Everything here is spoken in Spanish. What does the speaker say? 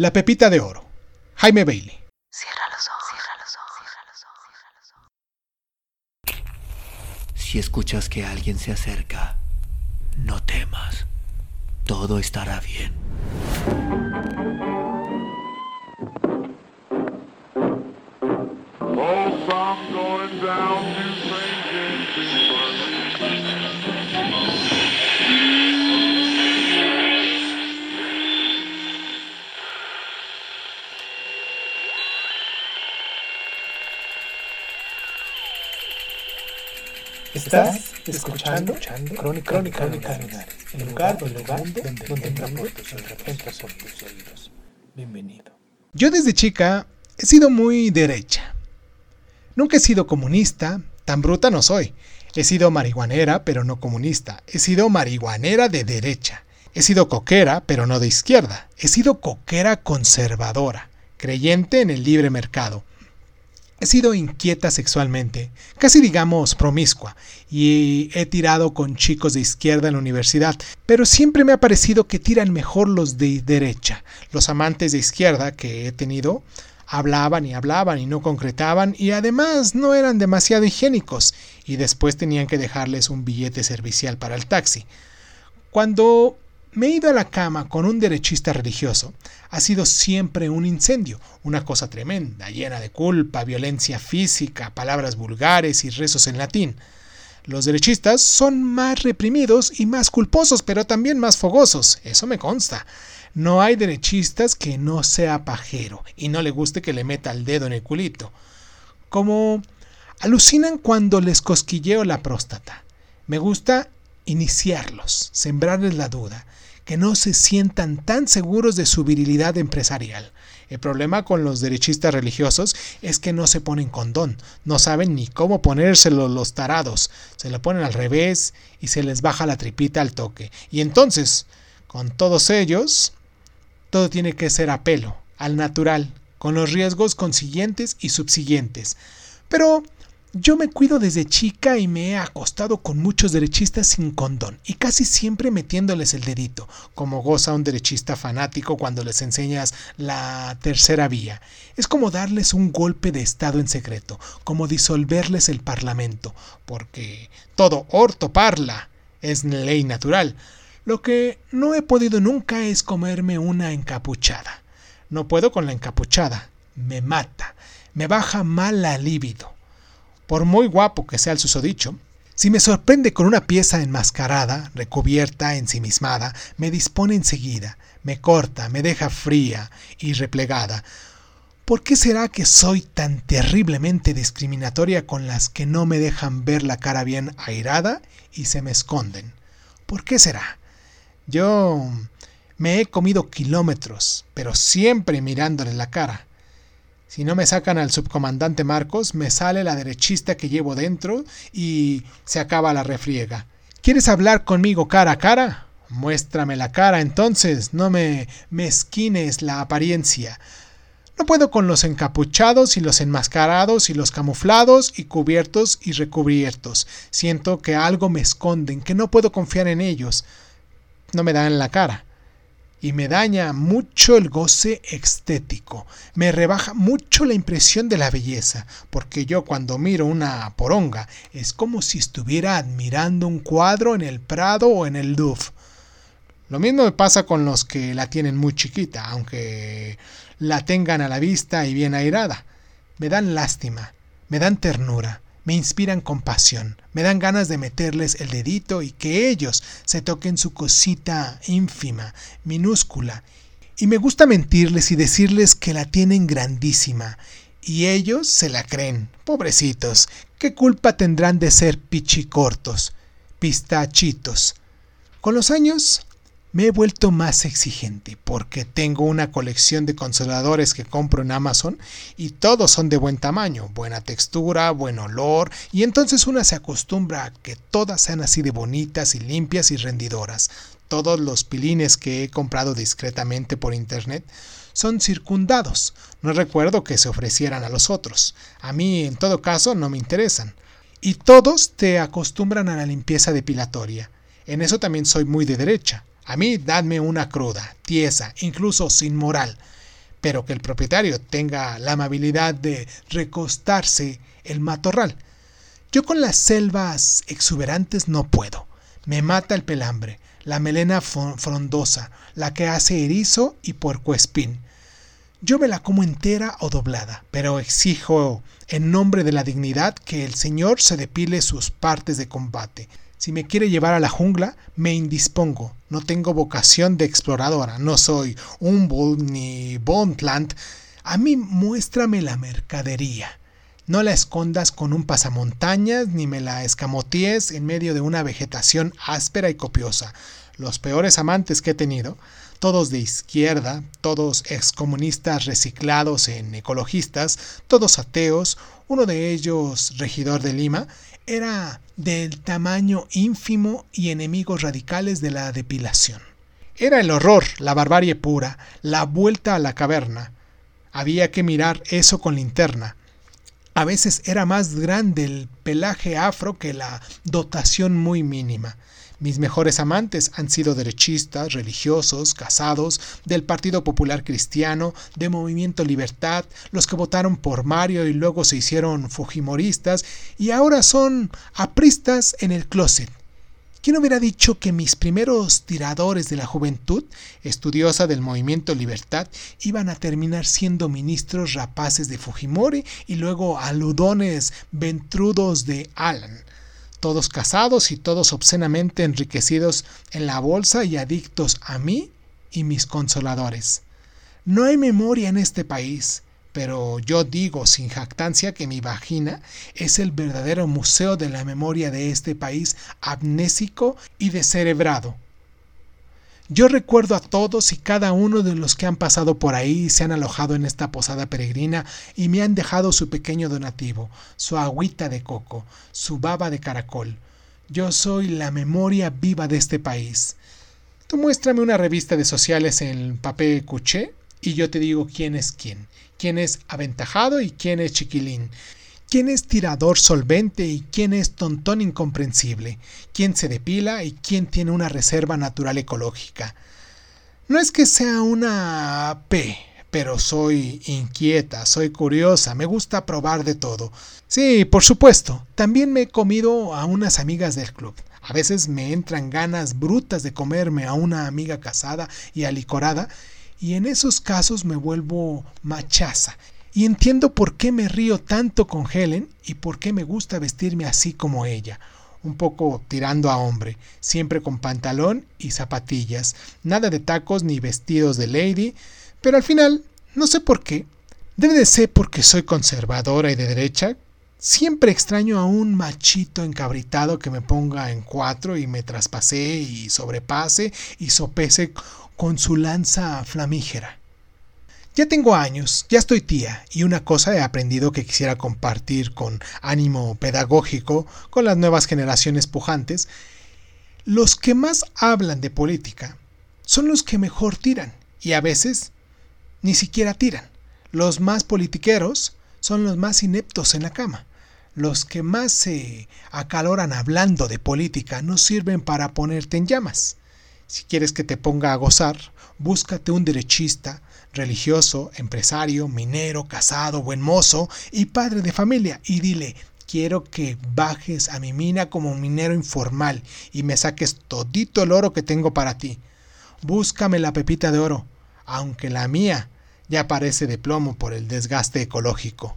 La Pepita de Oro. Jaime Bailey. Cierra los ojos, cierra los ojos, cierra los ojos, cierra los ojos. Si escuchas que alguien se acerca, no temas. Todo estará bien. Estás escuchando Crónica, Crónica, Crónica el lugar donde el mundo, donde entra por tus oídos, entra por tus oídos. Bienvenido. Yo desde chica he sido muy derecha. Nunca he sido comunista, tan bruta no soy. He sido marihuanera, pero no comunista. He sido marihuanera de derecha. He sido coquera, pero no de izquierda. He sido coquera conservadora, creyente en el libre mercado. He sido inquieta sexualmente, casi digamos promiscua, y he tirado con chicos de izquierda en la universidad, pero siempre me ha parecido que tiran mejor los de derecha. Los amantes de izquierda que he tenido hablaban y hablaban y no concretaban y además no eran demasiado higiénicos y después tenían que dejarles un billete servicial para el taxi. Cuando me he ido a la cama con un derechista religioso. Ha sido siempre un incendio, una cosa tremenda, llena de culpa, violencia física, palabras vulgares y rezos en latín. Los derechistas son más reprimidos y más culposos, pero también más fogosos, eso me consta. No hay derechistas que no sea pajero y no le guste que le meta el dedo en el culito. Como alucinan cuando les cosquilleo la próstata. Me gusta iniciarlos, sembrarles la duda, que no se sientan tan seguros de su virilidad empresarial. El problema con los derechistas religiosos es que no se ponen condón, no saben ni cómo ponérselo los tarados, se lo ponen al revés y se les baja la tripita al toque. Y entonces, con todos ellos, todo tiene que ser a pelo, al natural, con los riesgos consiguientes y subsiguientes. Pero yo me cuido desde chica y me he acostado con muchos derechistas sin condón y casi siempre metiéndoles el dedito, como goza un derechista fanático cuando les enseñas la tercera vía. Es como darles un golpe de Estado en secreto, como disolverles el Parlamento, porque todo orto parla es ley natural. Lo que no he podido nunca es comerme una encapuchada. No puedo con la encapuchada, me mata, me baja mal la libido por muy guapo que sea el susodicho, si me sorprende con una pieza enmascarada, recubierta, ensimismada, me dispone enseguida, me corta, me deja fría y replegada. ¿Por qué será que soy tan terriblemente discriminatoria con las que no me dejan ver la cara bien airada y se me esconden? ¿Por qué será? Yo me he comido kilómetros, pero siempre mirándole la cara. Si no me sacan al subcomandante Marcos, me sale la derechista que llevo dentro y se acaba la refriega. ¿Quieres hablar conmigo cara a cara? Muéstrame la cara entonces, no me mezquines la apariencia. No puedo con los encapuchados y los enmascarados y los camuflados y cubiertos y recubiertos. Siento que algo me esconden, que no puedo confiar en ellos. No me dan la cara y me daña mucho el goce estético, me rebaja mucho la impresión de la belleza, porque yo cuando miro una poronga es como si estuviera admirando un cuadro en el Prado o en el Louvre. Lo mismo me pasa con los que la tienen muy chiquita, aunque la tengan a la vista y bien airada. Me dan lástima, me dan ternura, me inspiran compasión, me dan ganas de meterles el dedito y que ellos se toquen su cosita ínfima, minúscula. Y me gusta mentirles y decirles que la tienen grandísima. Y ellos se la creen, pobrecitos. ¿Qué culpa tendrán de ser pichicortos, pistachitos? Con los años me he vuelto más exigente porque tengo una colección de consoladores que compro en Amazon y todos son de buen tamaño, buena textura, buen olor y entonces una se acostumbra a que todas sean así de bonitas y limpias y rendidoras. Todos los pilines que he comprado discretamente por internet son circundados. No recuerdo que se ofrecieran a los otros. A mí en todo caso no me interesan. Y todos te acostumbran a la limpieza depilatoria. En eso también soy muy de derecha. A mí dadme una cruda, tiesa, incluso sin moral. pero que el propietario tenga la amabilidad de recostarse el matorral. Yo con las selvas exuberantes no puedo. Me mata el pelambre, la melena frondosa, la que hace erizo y puercoespín. Yo me la como entera o doblada, pero exijo, en nombre de la dignidad, que el Señor se depile sus partes de combate. Si me quiere llevar a la jungla, me indispongo. No tengo vocación de exploradora, no soy un bull ni Bondland. A mí muéstrame la mercadería. No la escondas con un pasamontañas ni me la escamotees en medio de una vegetación áspera y copiosa. Los peores amantes que he tenido, todos de izquierda, todos excomunistas reciclados en ecologistas, todos ateos, uno de ellos regidor de Lima, era del tamaño ínfimo y enemigos radicales de la depilación. Era el horror, la barbarie pura, la vuelta a la caverna. Había que mirar eso con linterna. A veces era más grande el pelaje afro que la dotación muy mínima. Mis mejores amantes han sido derechistas, religiosos, casados, del Partido Popular Cristiano, de Movimiento Libertad, los que votaron por Mario y luego se hicieron fujimoristas y ahora son apristas en el closet. ¿Quién hubiera dicho que mis primeros tiradores de la juventud, estudiosa del movimiento Libertad, iban a terminar siendo ministros rapaces de Fujimori y luego aludones ventrudos de Alan? Todos casados y todos obscenamente enriquecidos en la bolsa y adictos a mí y mis consoladores. No hay memoria en este país, pero yo digo sin jactancia que mi vagina es el verdadero museo de la memoria de este país amnésico y descerebrado. Yo recuerdo a todos y cada uno de los que han pasado por ahí y se han alojado en esta posada peregrina y me han dejado su pequeño donativo, su agüita de coco, su baba de caracol. Yo soy la memoria viva de este país. Tú muéstrame una revista de sociales en papel cuché y yo te digo quién es quién quién es aventajado y quién es chiquilín, quién es tirador solvente y quién es tontón incomprensible, quién se depila y quién tiene una reserva natural ecológica. No es que sea una P, pero soy inquieta, soy curiosa, me gusta probar de todo. Sí, por supuesto, también me he comido a unas amigas del club. A veces me entran ganas brutas de comerme a una amiga casada y alicorada y en esos casos me vuelvo machaza. Y entiendo por qué me río tanto con Helen y por qué me gusta vestirme así como ella. Un poco tirando a hombre, siempre con pantalón y zapatillas, nada de tacos ni vestidos de lady, pero al final, no sé por qué, debe de ser porque soy conservadora y de derecha, Siempre extraño a un machito encabritado que me ponga en cuatro y me traspase y sobrepase y sopese con su lanza flamígera. Ya tengo años, ya estoy tía, y una cosa he aprendido que quisiera compartir con ánimo pedagógico con las nuevas generaciones pujantes. Los que más hablan de política son los que mejor tiran, y a veces ni siquiera tiran. Los más politiqueros son los más ineptos en la cama. Los que más se acaloran hablando de política no sirven para ponerte en llamas. Si quieres que te ponga a gozar, búscate un derechista, religioso, empresario, minero, casado, buen mozo y padre de familia y dile, quiero que bajes a mi mina como minero informal y me saques todito el oro que tengo para ti. Búscame la pepita de oro, aunque la mía ya parece de plomo por el desgaste ecológico.